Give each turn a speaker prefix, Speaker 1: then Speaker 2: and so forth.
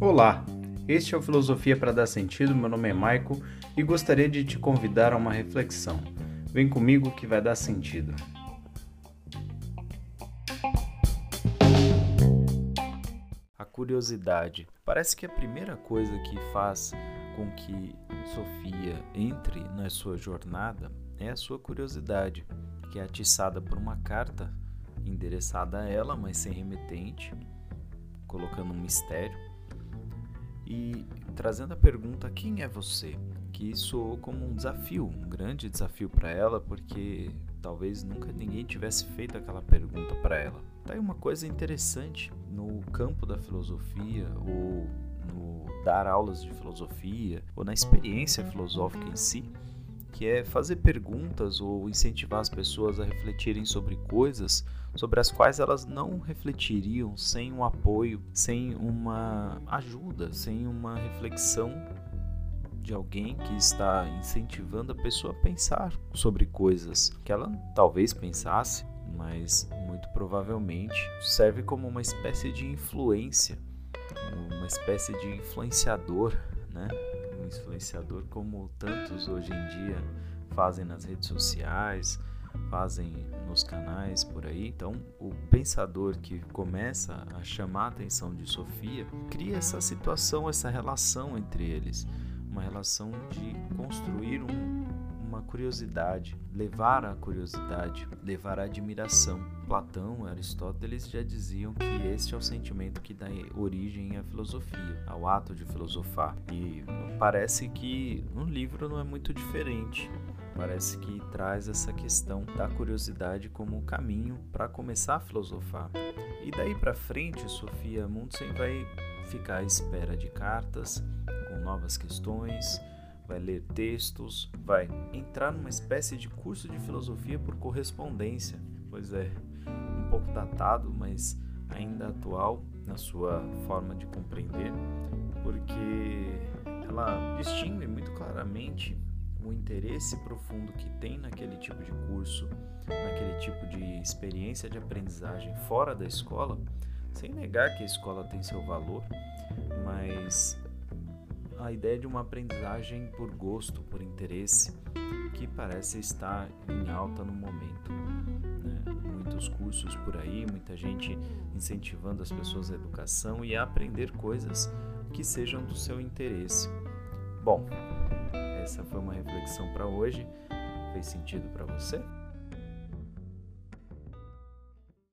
Speaker 1: Olá, este é o Filosofia para Dar Sentido. Meu nome é Maico e gostaria de te convidar a uma reflexão. Vem comigo que vai dar sentido. A curiosidade. Parece que a primeira coisa que faz com que Sofia entre na sua jornada é a sua curiosidade, que é atiçada por uma carta endereçada a ela, mas sem remetente, colocando um mistério e trazendo a pergunta: quem é você? Que soou como um desafio, um grande desafio para ela, porque talvez nunca ninguém tivesse feito aquela pergunta para ela. Tá aí uma coisa interessante no campo da filosofia ou no dar aulas de filosofia ou na experiência filosófica em si, que é fazer perguntas ou incentivar as pessoas a refletirem sobre coisas sobre as quais elas não refletiriam sem um apoio, sem uma ajuda, sem uma reflexão de alguém que está incentivando a pessoa a pensar sobre coisas que ela talvez pensasse, mas muito provavelmente serve como uma espécie de influência, uma espécie de influenciador, né? Influenciador como tantos hoje em dia fazem nas redes sociais, fazem nos canais por aí. Então, o pensador que começa a chamar a atenção de Sofia cria essa situação, essa relação entre eles, uma relação de construir um, uma curiosidade, levar a curiosidade, levar a admiração. Platão, Aristóteles já diziam que este é o sentimento que dá origem à filosofia, ao ato de filosofar. E parece que no livro não é muito diferente parece que traz essa questão da curiosidade como caminho para começar a filosofar. E daí para frente, Sofia Mundsen vai ficar à espera de cartas com novas questões, vai ler textos, vai entrar numa espécie de curso de filosofia por correspondência. Pois é, um pouco datado, mas ainda atual na sua forma de compreender, porque ela distingue muito claramente o interesse profundo que tem naquele tipo de curso, naquele tipo de experiência de aprendizagem fora da escola, sem negar que a escola tem seu valor, mas a ideia de uma aprendizagem por gosto, por interesse, que parece estar em alta no momento. Né? Muitos cursos por aí, muita gente incentivando as pessoas à educação e a aprender coisas que sejam do seu interesse. Bom, essa foi uma reflexão para hoje. Fez sentido para você?